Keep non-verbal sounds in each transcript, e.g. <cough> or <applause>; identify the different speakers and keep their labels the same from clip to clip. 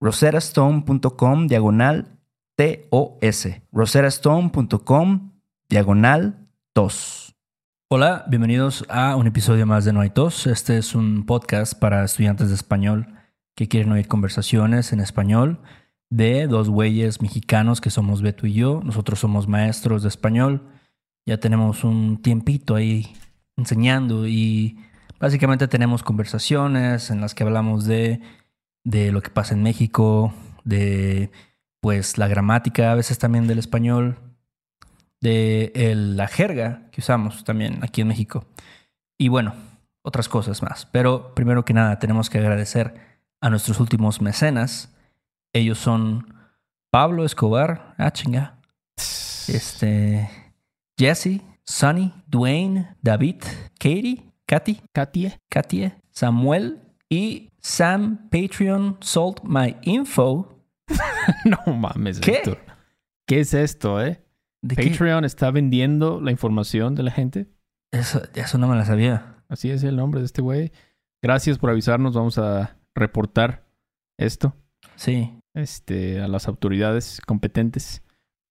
Speaker 1: roserastone.com diagonal TOS. roserastone.com diagonal TOS. Hola, bienvenidos a un episodio más de No hay tos. Este es un podcast para estudiantes de español que quieren oír conversaciones en español de dos güeyes mexicanos que somos Beto y yo. Nosotros somos maestros de español. Ya tenemos un tiempito ahí enseñando y básicamente tenemos conversaciones en las que hablamos de, de lo que pasa en México, de pues la gramática a veces también del español, de la jerga que usamos también aquí en México. Y bueno, otras cosas más. Pero primero que nada tenemos que agradecer a nuestros últimos mecenas. Ellos son Pablo Escobar, ah chinga, este, Jesse, Sonny, Dwayne, David, Katie, Katy,
Speaker 2: Katie,
Speaker 1: Katie, Samuel y Sam Patreon sold my info. <laughs>
Speaker 2: no mames,
Speaker 1: ¿Qué?
Speaker 2: Héctor. ¿Qué es esto, eh?
Speaker 1: ¿De qué?
Speaker 2: Patreon está vendiendo la información de la gente.
Speaker 1: Eso, eso no me la sabía.
Speaker 2: Así es el nombre de este güey. Gracias por avisarnos. Vamos a reportar esto
Speaker 1: Sí.
Speaker 2: este, a las autoridades competentes.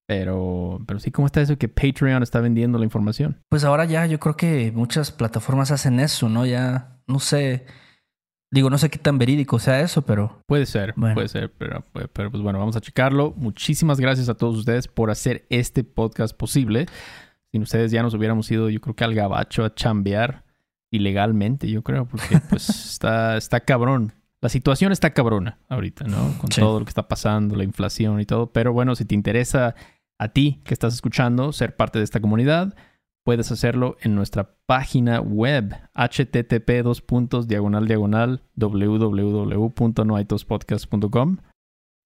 Speaker 2: Pero, pero sí, ¿cómo está eso que Patreon está vendiendo la información?
Speaker 1: Pues ahora ya yo creo que muchas plataformas hacen eso, ¿no? Ya, no sé. Digo, no sé qué tan verídico sea eso, pero
Speaker 2: Puede ser,
Speaker 1: Bueno.
Speaker 2: puede ser, pero, pero pues bueno, vamos a checarlo. Muchísimas gracias a todos ustedes por hacer este podcast posible. Sin ustedes ya nos hubiéramos ido, yo creo que al gabacho a chambear ilegalmente, yo creo, porque <laughs> pues está, está cabrón. La situación está cabrona ahorita, ¿no? Con
Speaker 1: Sí.
Speaker 2: todo lo que está pasando, la inflación y todo. Pero bueno, si te interesa a ti que estás escuchando ser parte de esta comunidad, puedes hacerlo en nuestra página web http dos puntos diagonal diagonal www.noaitospodcast.com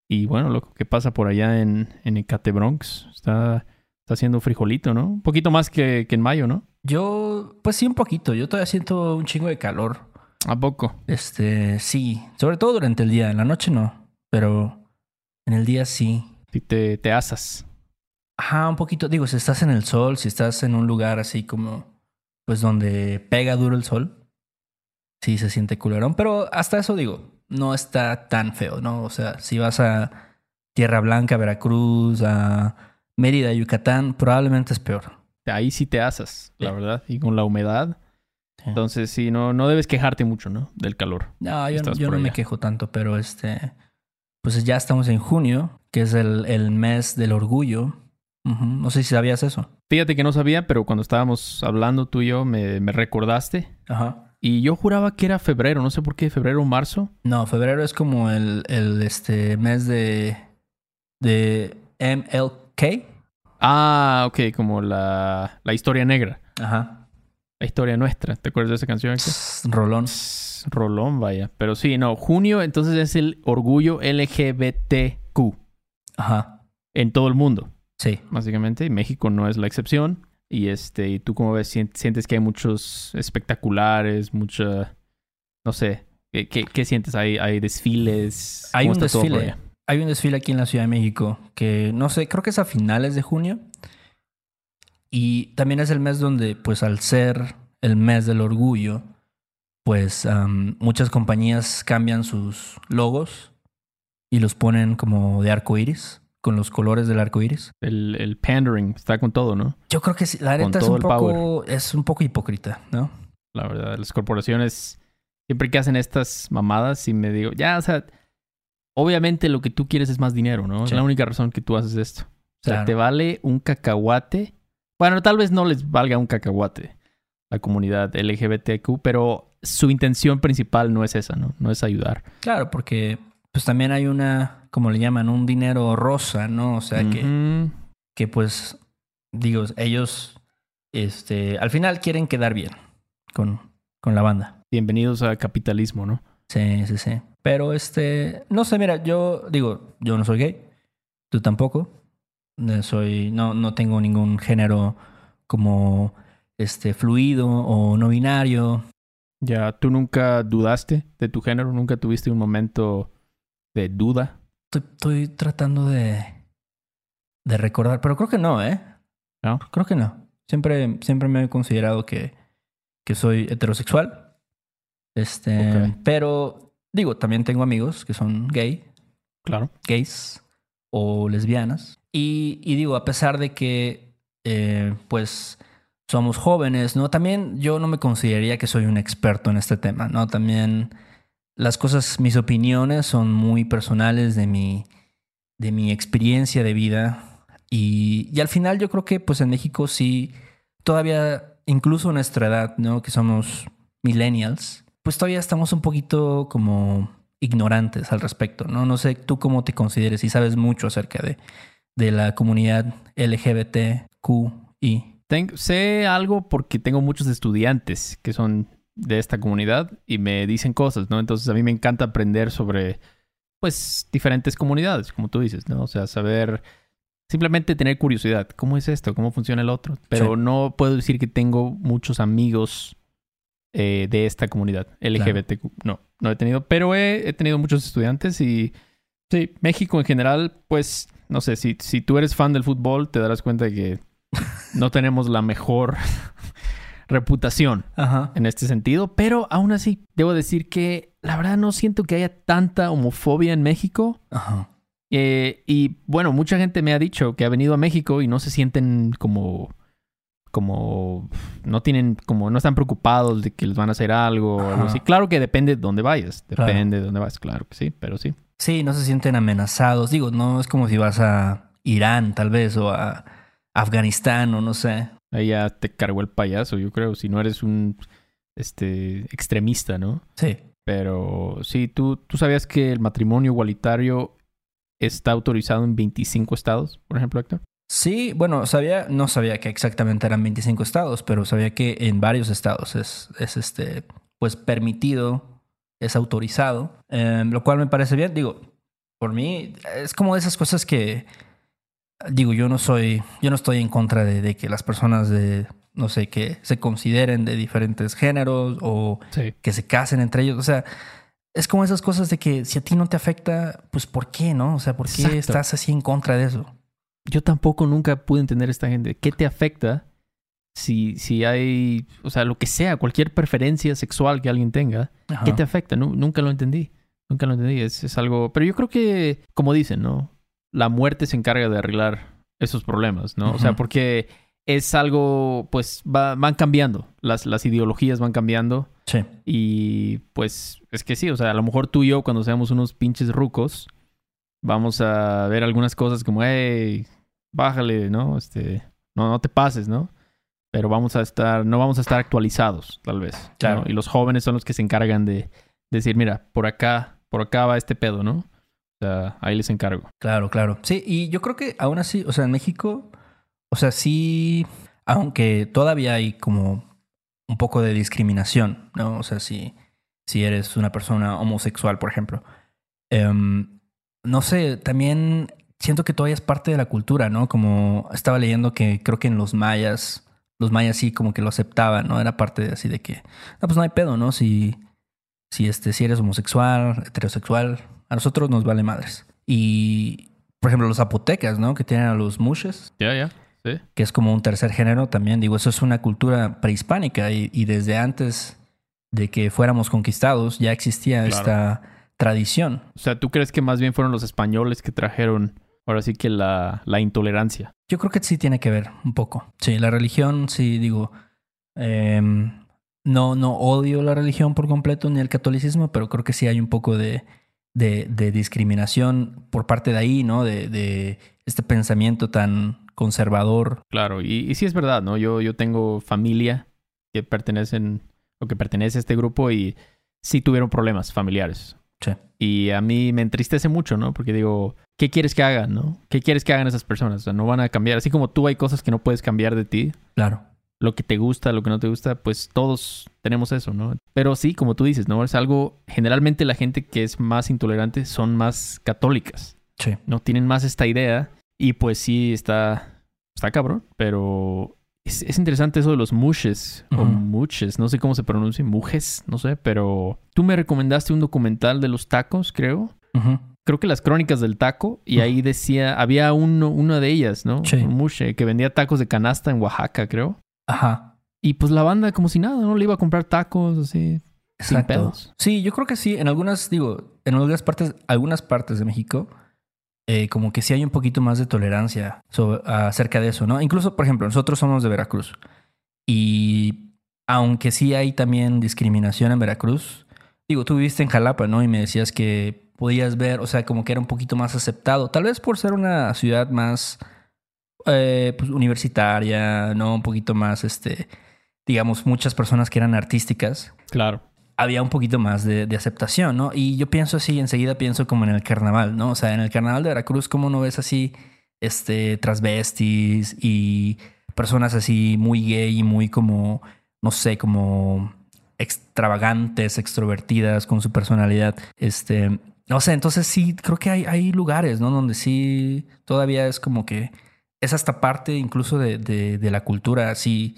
Speaker 2: y bueno lo que pasa por allá en, en Ecate Bronx está, está haciendo frijolito ¿no? un poquito más que, que en mayo ¿no?
Speaker 1: yo, pues sí, un poquito. Yo todavía siento un chingo de calor.
Speaker 2: ¿a poco?
Speaker 1: Este, sí. Sobre todo durante el día. En la noche no. Pero en el día sí.
Speaker 2: si te, te asas
Speaker 1: Ajá, un poquito. Digo, si estás en el sol, si estás en un lugar así como, pues donde pega duro el sol, sí se siente culerón. Pero hasta eso digo, no está tan feo, ¿no? O sea, si vas a Tierra Blanca, Veracruz, a Mérida, Yucatán, probablemente es peor.
Speaker 2: ahí sí te asas la
Speaker 1: Sí.
Speaker 2: verdad y con la humedad
Speaker 1: Sí.
Speaker 2: entonces sí no, no debes quejarte mucho ¿no? del calor
Speaker 1: No, yo,
Speaker 2: Estás
Speaker 1: yo no me quejo tanto, pero este, pues ya estamos en junio, que es el, el mes del orgullo. No sé si sabías eso.
Speaker 2: fíjate que no sabía pero cuando estábamos hablando tú y yo me, me recordaste
Speaker 1: Ajá.
Speaker 2: y yo juraba que era febrero no sé por qué febrero o marzo
Speaker 1: No, febrero es como el, el este mes de, de MLK.
Speaker 2: Ah, ok, como la, la historia negra.
Speaker 1: Ajá.
Speaker 2: La historia nuestra. ¿Te acuerdas de esa canción?
Speaker 1: Pss, Rolón.
Speaker 2: Pss, Rolón, vaya. Pero sí, no. Junio entonces es el orgullo LGBTQ
Speaker 1: Ajá.
Speaker 2: en todo el mundo,
Speaker 1: Sí.
Speaker 2: básicamente. Y México no es la excepción. Y este, ¿y tú cómo ves? Sien- ¿Sientes que hay muchos espectaculares, mucha... No sé. ¿Qué, qué, qué sientes? ¿Hay, hay desfiles?
Speaker 1: Hay
Speaker 2: ¿Cómo
Speaker 1: un desfile. Hay un desfile aquí en la Ciudad de México que no sé, creo que es a finales de junio. Y también es el mes donde, pues al ser el mes del orgullo, pues am, muchas compañías cambian sus logos y los ponen como de arco iris, con los colores del arco iris.
Speaker 2: El, el pandering está con todo, ¿no?
Speaker 1: Yo creo que sí, la neta es un, poco, es un poco hipócrita, ¿no?
Speaker 2: La verdad, las corporaciones, siempre que hacen estas mamadas, y me digo, ya, o sea, obviamente lo que tú quieres es más dinero, ¿no? Es la única razón que tú haces esto. O sea,
Speaker 1: Claro.
Speaker 2: te vale un cacahuate. Bueno, tal vez no les valga un cacahuate la comunidad LGBTQ, pero su intención principal no es esa, ¿no? No es ayudar.
Speaker 1: Claro, porque pues también hay una, como le llaman, un dinero rosa, ¿no? O sea que... Que pues digo, ellos este al final quieren quedar bien con, con la banda.
Speaker 2: Bienvenidos al capitalismo, ¿no?
Speaker 1: Sí, sí, sí. Pero este, no sé, mira, yo digo, yo no soy gay, tú tampoco. Soy no no tengo ningún género como este fluido o no binario.
Speaker 2: Ya, ¿tú nunca dudaste de tu género? ¿Nunca tuviste un momento de duda?
Speaker 1: Estoy, estoy tratando de de recordar, pero creo que no, ¿eh?
Speaker 2: ¿No?
Speaker 1: Creo que no. Siempre siempre me he considerado que que soy heterosexual. Este, pero digo, también tengo amigos que son gay,
Speaker 2: Claro.
Speaker 1: gays o lesbianas. Y, y digo, a pesar de que eh, pues somos jóvenes, ¿no? También yo no me consideraría que soy un experto en este tema, ¿no? También las cosas, mis opiniones son muy personales de mi, de mi experiencia de vida. Y, y al final yo creo que pues en México sí, todavía, incluso nuestra edad, ¿no? Que somos millennials, pues todavía estamos un poquito como ignorantes al respecto, ¿no? No sé tú cómo te consideres y sabes mucho acerca de, de la comunidad LGBTQI.
Speaker 2: Ten- sé algo porque tengo muchos estudiantes que son de esta comunidad y me dicen cosas, ¿no? Entonces a mí me encanta aprender sobre, pues, diferentes comunidades, como tú dices, ¿no? O sea, saber, simplemente tener curiosidad. ¿Cómo es esto? ¿Cómo funciona el otro? Pero
Speaker 1: Sí.
Speaker 2: no puedo decir que tengo muchos amigos eh, de esta comunidad LGBTQ. No, no he tenido, pero he, he tenido muchos estudiantes y sí, México en general, pues, no sé, si, si tú eres fan del fútbol, te darás cuenta de que no tenemos la mejor reputación
Speaker 1: Ajá.
Speaker 2: en este sentido, pero aún así debo decir que la verdad no siento que haya tanta homofobia en México.
Speaker 1: Ajá.
Speaker 2: Eh, y bueno, mucha gente me ha dicho que ha venido a México y no se sienten como, como, no tienen, como, no están preocupados de que les van a hacer algo o algo así. Claro que depende de dónde vayas,
Speaker 1: Claro.
Speaker 2: depende de dónde vas, claro que sí, pero sí.
Speaker 1: Sí, no se sienten amenazados. Digo, no es como si vas a Irán, tal vez, o a Afganistán, o no sé.
Speaker 2: Ahí ya te cargó el payaso, yo creo, si no eres un, este, extremista, ¿no?
Speaker 1: Sí.
Speaker 2: Pero sí, ¿tú, tú sabías que el matrimonio igualitario está autorizado en 25 estados, por ejemplo, Héctor.
Speaker 1: Sí, bueno, sabía, no sabía que exactamente eran 25 estados, pero sabía que en varios estados es, es este, pues permitido, es autorizado, eh, lo cual me parece bien. Digo, por mí es como de esas cosas que, digo, yo no soy, yo no estoy en contra de, de que las personas de, no sé, que se consideren de diferentes géneros o
Speaker 2: Sí.
Speaker 1: que se casen entre ellos. O sea, es como esas cosas de que si a ti no te afecta, pues ¿por qué no? O sea, ¿por qué
Speaker 2: Exacto.
Speaker 1: estás así en contra de eso?
Speaker 2: Yo tampoco nunca pude entender a esta gente. ¿Qué te afecta si, si hay, o sea, lo que sea, cualquier preferencia sexual que alguien tenga?
Speaker 1: Ajá.
Speaker 2: ¿Qué te afecta? Nu- nunca lo entendí. Nunca lo entendí. Es, es algo. Pero yo creo que, como dicen, ¿no? La muerte se encarga de arreglar esos problemas, ¿no? O sea, porque es algo, pues, va- van cambiando. Las, las ideologías van cambiando.
Speaker 1: Sí.
Speaker 2: Y pues es que sí, o sea, a lo mejor tú y yo cuando seamos unos pinches rucos, vamos a ver algunas cosas como, hey, bájale, ¿no? Este, no, no te pases, ¿no? Pero vamos a estar, no vamos a estar actualizados, tal vez. ¿no?
Speaker 1: Claro.
Speaker 2: Y los jóvenes son los que se encargan de decir, mira, por acá, por acá va este pedo, ¿no? Ahí les encargo.
Speaker 1: Claro, claro. Sí, y yo creo que aún así, o sea, en México, o sea, sí, aunque todavía hay como un poco de discriminación, ¿no? O sea, si, si eres una persona homosexual, por ejemplo. Em, no sé, también siento que todavía es parte de la cultura, ¿no? Como estaba leyendo que creo que en los mayas, los mayas sí como que lo aceptaban, ¿no? Era parte de así de que, no, pues no hay pedo, ¿no? Si, si, este, si eres homosexual, heterosexual, a nosotros nos vale madres. Y, por ejemplo, los zapotecas, ¿no? Que tienen a los mushes.
Speaker 2: Ya, ya. Sí.
Speaker 1: Que es como un tercer género también. Digo, eso es una cultura prehispánica y, y desde antes de que fuéramos conquistados ya existía
Speaker 2: Claro.
Speaker 1: esta tradición.
Speaker 2: O sea, ¿tú crees que más bien fueron los españoles que trajeron ahora sí que la, la intolerancia?
Speaker 1: Yo creo que sí tiene que ver un poco. Sí, la religión, sí, digo, em, no, no odio la religión por completo ni el catolicismo, pero creo que sí hay un poco de, de, de discriminación por parte de ahí, ¿no? De, de este pensamiento tan conservador.
Speaker 2: Claro, y, y sí es verdad, ¿no? Yo, yo tengo familia que pertenecen o que pertenece a este grupo y sí tuvieron problemas familiares.
Speaker 1: Sí.
Speaker 2: Y a mí me entristece mucho, ¿no? Porque digo, ¿qué quieres que hagan, no? ¿Qué quieres que hagan esas personas? O sea, no van a cambiar. Así como tú hay cosas que no puedes cambiar de ti,
Speaker 1: Claro.
Speaker 2: Lo que te gusta, lo que no te gusta, pues todos tenemos eso, ¿no? Pero sí, como tú dices, ¿no? Es algo, generalmente la gente que es más intolerante son más católicas,
Speaker 1: Sí.
Speaker 2: ¿no? Tienen más esta idea y pues sí está, está cabrón, pero es, es interesante eso de los mushes o muches, no sé cómo se pronuncia, mujes, no sé, pero tú me recomendaste un documental de los tacos, creo. Creo que las crónicas del taco, y ahí decía, había uno, una de ellas, ¿no?
Speaker 1: Sí.
Speaker 2: Un mushe que vendía tacos de canasta en Oaxaca, creo.
Speaker 1: Ajá.
Speaker 2: Y pues la banda como si nada, ¿no? Le iba a comprar tacos así. Sin pedos.
Speaker 1: Sí, yo creo que sí. En algunas, digo, en algunas partes, algunas partes de México, eh, como que sí hay un poquito más de tolerancia sobre- acerca de eso, ¿no? Incluso, por ejemplo, nosotros somos de Veracruz. Y aunque sí hay también discriminación en Veracruz, digo, tú viviste en Jalapa, ¿no? Y me decías que podías ver, o sea, como que era un poquito más aceptado. Tal vez por ser una ciudad más eh, pues, universitaria, ¿no? Un poquito más, este, digamos, muchas personas que eran artísticas
Speaker 2: Claro.
Speaker 1: había un poquito más de, de aceptación, ¿no? Y yo pienso así, enseguida pienso como en el carnaval, ¿no? O sea, en el carnaval de Veracruz, ¿cómo no ves así, este, transvestis y personas así muy gay y muy como, no sé, como extravagantes, extrovertidas con su personalidad, este... No sé, entonces sí, creo que hay, hay lugares, ¿no? Donde sí todavía es como que es hasta parte incluso de, de, de la cultura, así,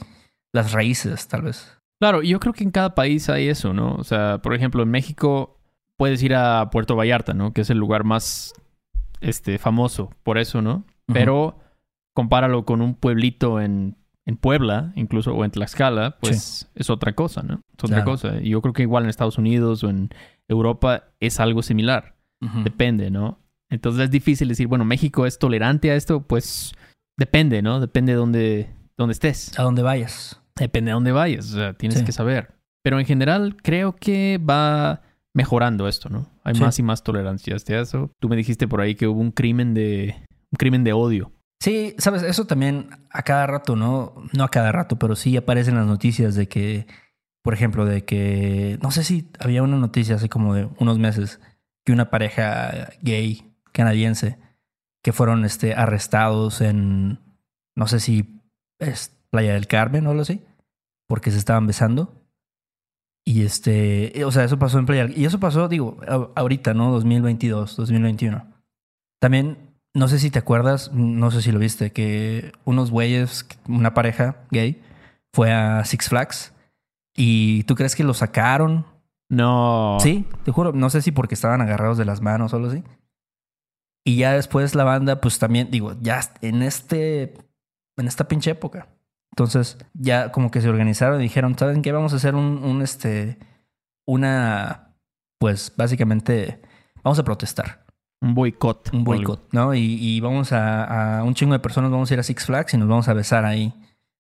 Speaker 1: las raíces, tal vez.
Speaker 2: Claro, yo creo que en cada país hay eso, ¿no? O sea, por ejemplo, en México puedes ir a Puerto Vallarta, ¿no? Que es el lugar más este, famoso por eso, ¿no? Pero compáralo con un pueblito en, en Puebla, incluso, o en Tlaxcala, pues es otra cosa, ¿no? Es otra
Speaker 1: Claro.
Speaker 2: cosa. Y yo creo que igual en Estados Unidos o en Europa es algo similar. Depende, ¿no? Entonces es difícil decir, bueno, México es tolerante a esto, pues depende, ¿no? Depende de dónde, dónde estés.
Speaker 1: A donde vayas.
Speaker 2: Depende de dónde vayas, o sea, tienes
Speaker 1: Sí.
Speaker 2: que saber. Pero en general creo que va mejorando esto, ¿no? Hay
Speaker 1: Sí.
Speaker 2: más y más tolerancia hacia eso. Tú me dijiste por ahí que hubo un crimen de un crimen de odio.
Speaker 1: Sí, sabes, eso también a cada rato, ¿no? No a cada rato, pero sí aparecen las noticias de que, por ejemplo, de que, no sé si había una noticia hace como de unos meses, que una pareja gay canadiense que fueron este, arrestados en, no sé si es Playa del Carmen o algo así, porque se estaban besando. Y este, o sea, eso pasó en Playa Y eso pasó, digo, ahorita, ¿no? 2022, 2021. También, no sé si te acuerdas, no sé si lo viste, que unos güeyes, una pareja gay, fue a Six Flags. ¿Y tú crees que lo sacaron?
Speaker 2: No.
Speaker 1: Sí, te juro, no sé si porque estaban agarrados de las manos o algo así. Y ya después la banda, pues también, digo, ya en este, en esta pinche época. Entonces, ya como que se organizaron y dijeron, ¿saben qué? Vamos a hacer un, un este, una, pues básicamente, vamos a protestar,
Speaker 2: Un boicot.
Speaker 1: un boicot, ¿no? Y, y vamos a, a un chingo de personas, vamos a ir a Six Flags y nos vamos a besar ahí.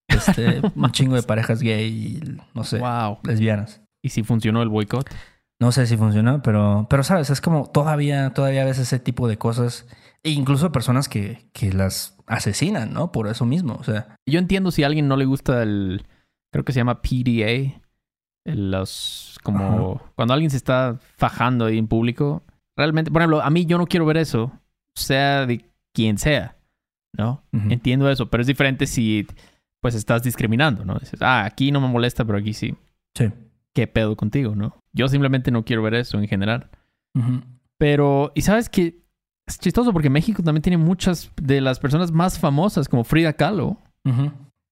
Speaker 1: Este, <laughs> un chingo de parejas gay y, no sé,
Speaker 2: Wow.
Speaker 1: lesbianas.
Speaker 2: ¿Y si funcionó el boicot?
Speaker 1: No sé si funcionó, pero, pero sabes, es como todavía, todavía ves ese tipo de cosas. E incluso personas que, que las asesinan, ¿no? Por eso mismo. O sea,
Speaker 2: Yo entiendo si a alguien no le gusta el creo que se llama PDA, los como cuando alguien se está fajando ahí en público, realmente, por ejemplo, a mí yo no quiero ver eso, sea de quien sea. ¿no? Entiendo eso, pero es diferente si pues estás discriminando, ¿no? Dices, ah, aquí no me molesta, pero aquí sí.
Speaker 1: Sí.
Speaker 2: ¿Qué pedo contigo, no? Yo simplemente no quiero ver eso en general. Pero, y sabes que es chistoso porque México también tiene muchas de las personas más famosas, como Frida Kahlo.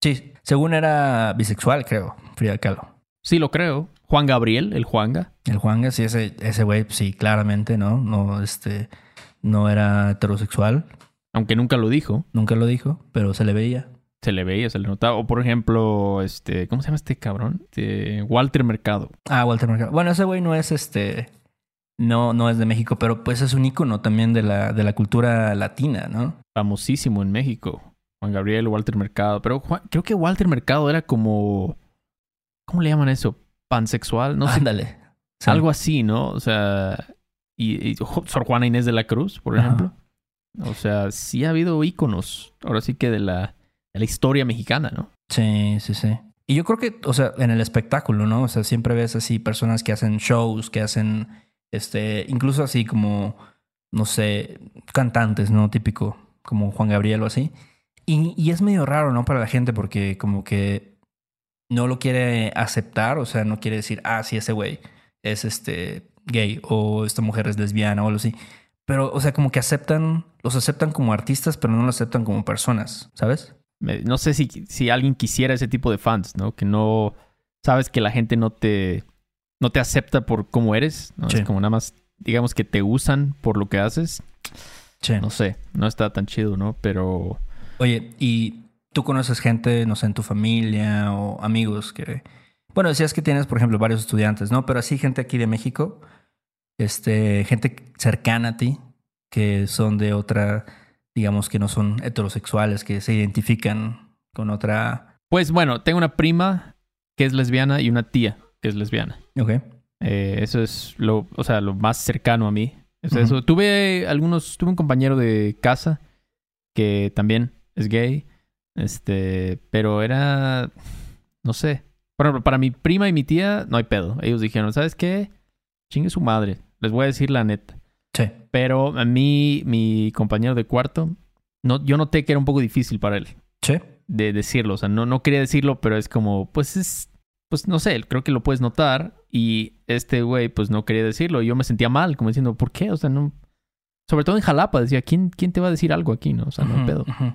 Speaker 1: Sí, según era bisexual, creo, Frida Kahlo.
Speaker 2: Sí, lo creo. Juan Gabriel, el Juanga.
Speaker 1: El Juanga, sí, ese, ese güey, sí, claramente, ¿no? No, este, no era heterosexual,
Speaker 2: Aunque nunca lo dijo.
Speaker 1: nunca lo dijo, pero se le veía.
Speaker 2: Se le veía, se le notaba. O por ejemplo, este, ¿cómo se llama este cabrón? Este, Walter Mercado.
Speaker 1: Ah, Walter Mercado. Bueno, ese güey no es este, no, no es de México, pero pues es un ícono también de la, de la cultura latina, ¿no?
Speaker 2: Famosísimo en México. Juan Gabriel, Walter Mercado. Pero Juan- creo que Walter Mercado era como. ¿Cómo le llaman eso? Pansexual. No sé.
Speaker 1: Ándale. Sí.
Speaker 2: Algo así, ¿no? O sea. Y, y Sor Juana Inés de la Cruz, por
Speaker 1: Ajá.
Speaker 2: ejemplo. O sea, sí ha habido íconos. Ahora sí que de la, la historia mexicana, ¿no?
Speaker 1: Sí, sí, sí. Y yo creo que, o sea, en el espectáculo, ¿no? O sea, siempre ves así personas que hacen shows, que hacen, este, incluso así como, no sé, cantantes, ¿no? Típico, como Juan Gabriel o así. Y, y es medio raro, ¿no? Para la gente porque como que no lo quiere aceptar, o sea, no quiere decir, ah, sí, ese güey es este gay o esta mujer es lesbiana o algo así. Pero, o sea, como que aceptan, los aceptan como artistas, pero no los aceptan como personas, ¿sabes?
Speaker 2: No sé si, si alguien quisiera ese tipo de fans, ¿no? Que no. Sabes que la gente no te. No te acepta por cómo eres, ¿no?
Speaker 1: Sí.
Speaker 2: Es como nada más, digamos que te usan por lo que haces.
Speaker 1: Sí.
Speaker 2: No sé, no está tan chido, ¿no? Pero.
Speaker 1: Oye, ¿y tú conoces gente, no sé, en tu familia o amigos que... Bueno, decías que tienes, por ejemplo, varios estudiantes, ¿no? Pero así gente aquí de México, este, gente cercana a ti, que son de otra, digamos que no son heterosexuales, que se identifican con otra...
Speaker 2: Pues bueno, tengo una prima que es lesbiana y una tía que es lesbiana.
Speaker 1: Ok.
Speaker 2: Eh, eso es lo, o sea, lo más cercano a mí. Es eso. Tuve algunos, tuve un compañero de casa que también es gay. Este, pero era, no sé. Por ejemplo, para mi prima y mi tía, no hay pedo. Ellos dijeron, ¿sabes qué? Chingue su madre. Les voy a decir la neta. Pero a mí, mi compañero de cuarto, no, yo noté que era un poco difícil para él
Speaker 1: Sí.
Speaker 2: de decirlo. O sea, no, no quería decirlo, pero es como, pues es, pues no sé, creo que lo puedes notar. Y este güey, pues no quería decirlo. Y yo me sentía mal, como diciendo, ¿por qué? O sea, no. Sobre todo en Jalapa, decía, ¿quién, quién te va a decir algo aquí, no? O sea, no hay
Speaker 1: Ujú,
Speaker 2: pedo.
Speaker 1: ujú.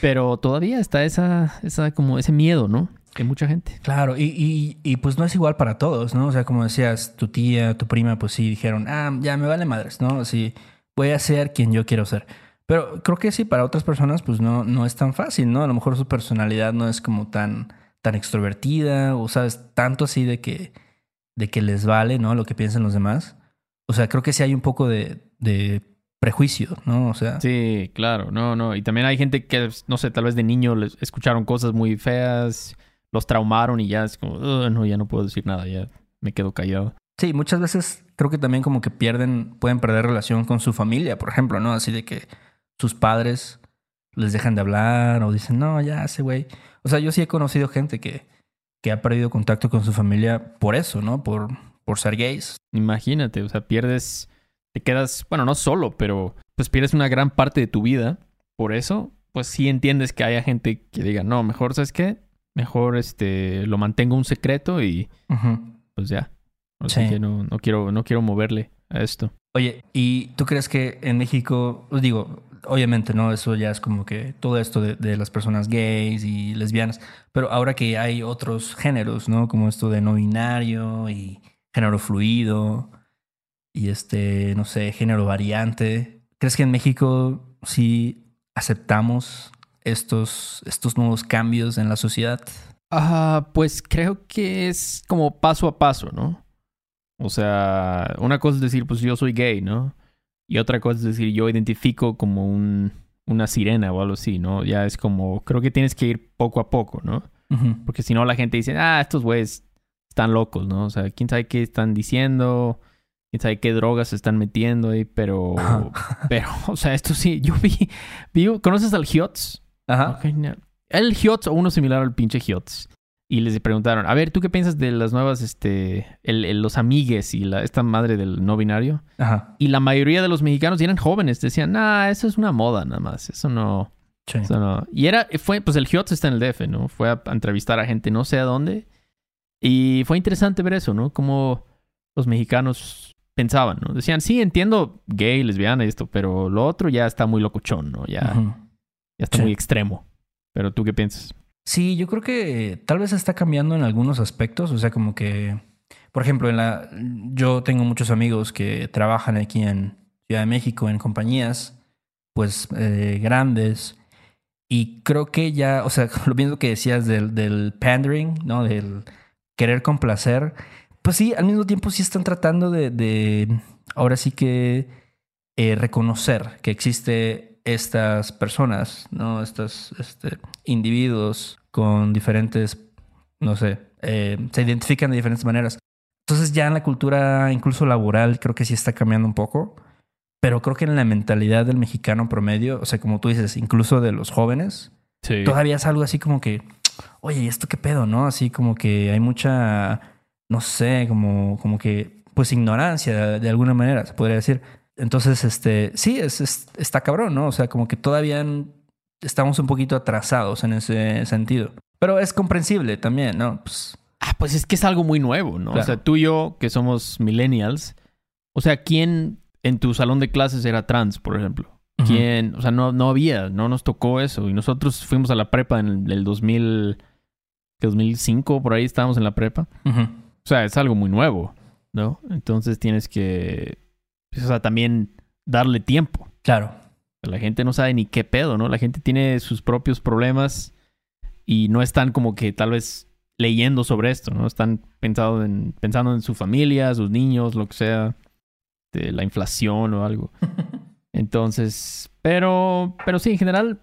Speaker 2: Pero todavía está esa, esa, como ese miedo, ¿no? De mucha gente.
Speaker 1: Claro, y, y, y pues no es igual para todos, ¿no? O sea, como decías, tu tía, tu prima, pues sí dijeron, ah, ya me vale madres, ¿no? Así, voy a ser quien yo quiero ser. Pero creo que sí, para otras personas, pues no, no es tan fácil, ¿no? A lo mejor su personalidad no es como tan, tan extrovertida, o sabes, tanto así de que, de que les vale, ¿no? Lo que piensan los demás. O sea, creo que sí hay un poco de, de prejuicio, ¿no? O sea,
Speaker 2: Sí, claro, no, no. Y también hay gente que, no sé, tal vez de niño les escucharon cosas muy feas, los traumaron y ya es como, "Ugh, no, ya no puedo decir nada, ya me quedo callado.
Speaker 1: Sí, muchas veces creo que también como que pierden, pueden perder relación con su familia, por ejemplo, ¿no? Así de que sus padres les dejan de hablar o dicen, no, ya ese güey. O sea, yo sí he conocido gente que, que ha perdido contacto con su familia por eso, ¿no? Por, por ser gays.
Speaker 2: Imagínate, o sea, pierdes, te quedas, bueno, no solo, pero pues pierdes una gran parte de tu vida. Por eso, pues sí entiendes que haya gente que diga, no, mejor, ¿sabes qué? Mejor este, lo mantengo un secreto y pues ya. O sea
Speaker 1: Sí.
Speaker 2: que no, no quiero, no quiero moverle a esto.
Speaker 1: Oye, ¿y tú crees que en México, os digo, obviamente, ¿no? Eso ya es como que todo esto de, de las personas gays y lesbianas, pero ahora que hay otros géneros, ¿no? Como esto de no binario y género fluido y este, no sé, género variante, ¿crees que en México sí aceptamos estos, estos nuevos cambios en la sociedad?
Speaker 2: Ah, pues creo que es como paso a paso, ¿no? O sea, una cosa es decir, pues yo soy gay, ¿no? Y otra cosa es decir, yo identifico como un, una sirena o algo así, ¿no? Ya es como, creo que tienes que ir poco a poco, ¿no? Porque si no la gente dice, ah, estos güeyes están locos, ¿no? O sea, quién sabe qué están diciendo, quién sabe qué drogas se están metiendo ahí, pero, pero, <laughs> o sea, esto sí, yo vi, vi ¿conoces al Hiots?
Speaker 1: Ajá.
Speaker 2: No. El Hiots o uno similar al pinche Hiots. Y les preguntaron, a ver, ¿tú qué piensas de las nuevas, este, el, el- los amigues y la, esta madre del no binario?
Speaker 1: Ajá.
Speaker 2: Y la mayoría de los mexicanos, eran jóvenes, decían, nah, eso es una moda nada más, eso no, Sí. Y era, fue, pues el HIOTS está en el DF, ¿no? Fue a, entrevistar a gente no sé a dónde. Y fue interesante ver eso, ¿no? Como los mexicanos pensaban, ¿no? Decían, sí, entiendo gay, lesbiana y esto, pero lo otro ya está muy locochón, ¿no? Ya, ya está muy extremo. Pero tú qué piensas?
Speaker 1: Sí, yo creo que tal vez está cambiando en algunos aspectos. O sea, como que, por ejemplo, en la, yo tengo muchos amigos que trabajan aquí en Ciudad de México en compañías, pues eh, grandes. Y creo que ya, o sea, <laughs> lo mismo que decías del, del pandering, ¿no? Del querer complacer. Pues sí, al mismo tiempo sí están tratando de, ahora sí que eh, reconocer que existe estas personas, ¿no? Estos este, individuos con diferentes, no sé, eh, se identifican de diferentes maneras. Entonces ya en la cultura incluso laboral creo que sí está cambiando un poco, pero creo que en la mentalidad del mexicano promedio, o sea, como tú dices, incluso de los jóvenes, todavía es algo así como que, oye, ¿y esto qué pedo, no? Así como que hay mucha, no sé, como, como que, pues ignorancia de alguna manera, se podría decir. Entonces, este, sí, es, está cabrón, ¿no? O sea, como que todavía estamos un poquito atrasados en ese sentido. Pero es comprensible también, ¿no?
Speaker 2: Pues, ah, pues es que es algo muy nuevo, ¿no? O sea, tú y yo, que somos millennials, o sea, ¿quién en tu salón de clases era trans, por ejemplo? ¿Quién? O sea, no, no había, no nos tocó eso. Y nosotros fuimos a la prepa en el 2000, 2005, por ahí estábamos en la prepa. O sea, es algo muy nuevo, ¿no? Entonces tienes que pues, o sea, también darle tiempo.
Speaker 1: Claro.
Speaker 2: La gente no sabe ni qué pedo, ¿no? La gente tiene sus propios problemas y no están como que tal vez leyendo sobre esto, ¿no? Están pensando en, pensando en su familia, sus niños, lo que sea, de la inflación o algo. <laughs> Entonces, pero, pero sí, en general,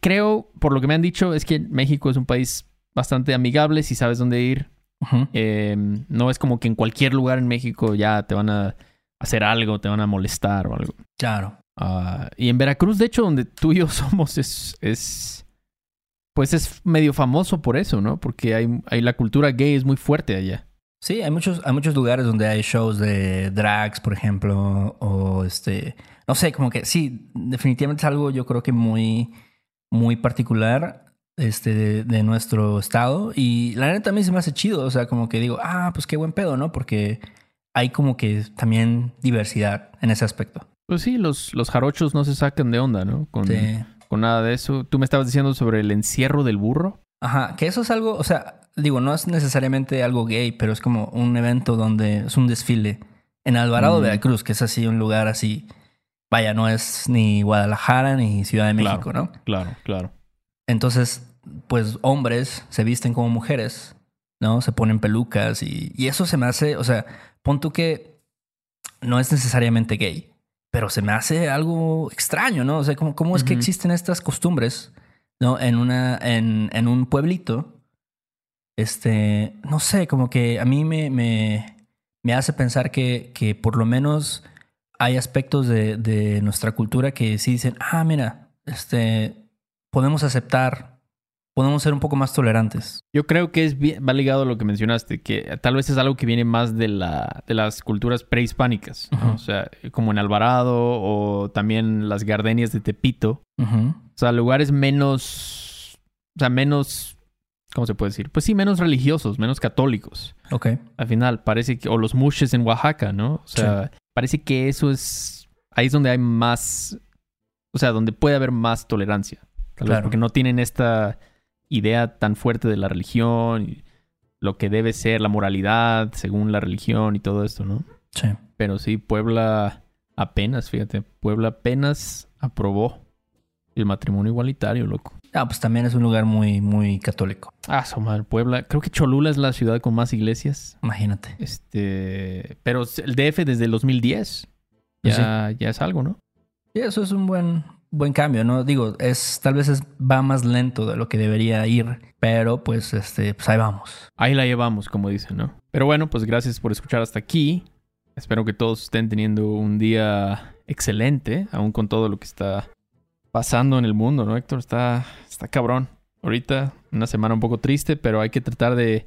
Speaker 2: creo, por lo que me han dicho, es que México es un país bastante amigable si sabes dónde ir. Em, no es como que en cualquier lugar en México ya te van a hacer algo, te van a molestar o algo.
Speaker 1: Claro.
Speaker 2: Ah, y en Veracruz, de hecho, donde tú y yo <laughs> somos, es, es pues es medio famoso por eso, ¿no? Porque hay, hay, la cultura gay es muy fuerte allá.
Speaker 1: Sí, hay muchos, hay muchos lugares donde hay shows de drags, por ejemplo, o este, no sé, como que sí, definitivamente es algo yo creo que muy, muy particular este, de, de nuestro estado. Y la neta también se me hace chido, o sea, como que digo, ah, pues qué buen pedo, ¿no? Porque hay como que también diversidad en ese aspecto.
Speaker 2: Pues sí, los, los jarochos no se sacan de onda, ¿no? Con, con nada de eso. Tú me estabas diciendo sobre el encierro del burro.
Speaker 1: Ajá, que eso es algo, o sea, digo, no es necesariamente algo gay, pero es como un evento donde es un desfile en Alvarado, de Veracruz, que es así un lugar así. Vaya, no es ni Guadalajara ni Ciudad de México,
Speaker 2: ¿no? Claro, claro.
Speaker 1: Entonces, pues hombres se visten como mujeres, ¿no? Se ponen pelucas y, y eso se me hace, o sea, pon tú que no es necesariamente gay, pero se me hace algo extraño, ¿no? O sea, ¿cómo, cómo es que existen estas costumbres, ¿no? En, una, en, en, un pueblito, este, no sé, como que a mí me, me, me hace pensar que, que por lo menos hay aspectos de, de nuestra cultura que sí dicen, ah, mira, este, podemos aceptar podemos ser un poco más tolerantes.
Speaker 2: Yo creo que es bien, va ligado a lo que mencionaste, que tal vez es algo que viene más de, la, de las culturas prehispánicas, o sea, como en Alvarado o también las gardenias de Tepito. O sea, lugares menos, o sea, menos, ¿cómo se puede decir? Pues sí, menos religiosos, menos católicos.
Speaker 1: Ok.
Speaker 2: Al final, parece que, o los mushes en Oaxaca, ¿no? O sea, parece que eso es, ahí es donde hay más, o sea, donde puede haber más tolerancia. claro. porque no tienen esta idea tan fuerte de la religión y lo que debe ser la moralidad según la religión y todo esto, ¿no?
Speaker 1: Sí.
Speaker 2: Pero sí, Puebla apenas, fíjate, Puebla apenas aprobó el matrimonio igualitario, loco.
Speaker 1: Ah, pues también es un lugar muy, muy católico.
Speaker 2: Ah, su madre, Puebla. Creo que Cholula es la ciudad con más iglesias.
Speaker 1: Imagínate.
Speaker 2: Este, pero el DF desde el 2010 pues ya, ya es algo, ¿no?
Speaker 1: Y eso es un buen, buen cambio, ¿no? Digo, es tal vez es, va más lento de lo que debería ir, pero pues este, pues ahí vamos.
Speaker 2: Ahí la llevamos, como dicen, ¿no? Pero bueno, pues gracias por escuchar hasta aquí. Espero que todos estén teniendo un día excelente, aún con todo lo que está pasando en el mundo, ¿no, Héctor? Está, está cabrón. Ahorita una semana un poco triste, pero hay que tratar de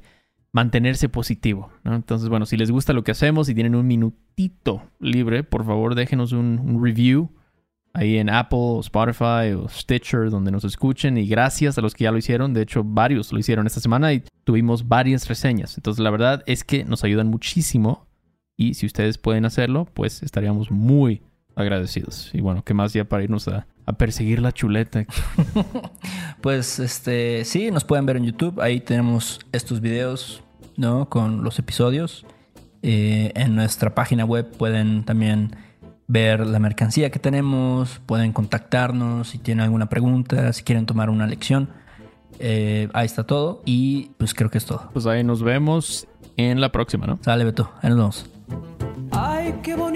Speaker 2: mantenerse positivo, ¿no? Entonces, bueno, si les gusta lo que hacemos y tienen un minutito libre, por favor déjenos un review ahí en Apple, Spotify o Stitcher, donde nos escuchen. Y gracias a los que ya lo hicieron. De hecho, varios lo hicieron esta semana y tuvimos varias reseñas. Entonces, la verdad es que nos ayudan muchísimo. Y si ustedes pueden hacerlo, pues estaríamos muy agradecidos. Y bueno, ¿qué más ya para irnos a, perseguir la chuleta? <laughs>
Speaker 1: pues este, sí, nos pueden ver en YouTube. Ahí tenemos estos videos, ¿no? Con los episodios. Eh, en nuestra página web pueden también ver la mercancía que tenemos, pueden contactarnos si tienen alguna pregunta, si quieren tomar una lección. Eh, ahí está todo y pues creo que es todo.
Speaker 2: Pues ahí nos vemos en la próxima, ¿no?
Speaker 1: Sale Beto, ahí nos vemos.
Speaker 3: Ay, qué bonito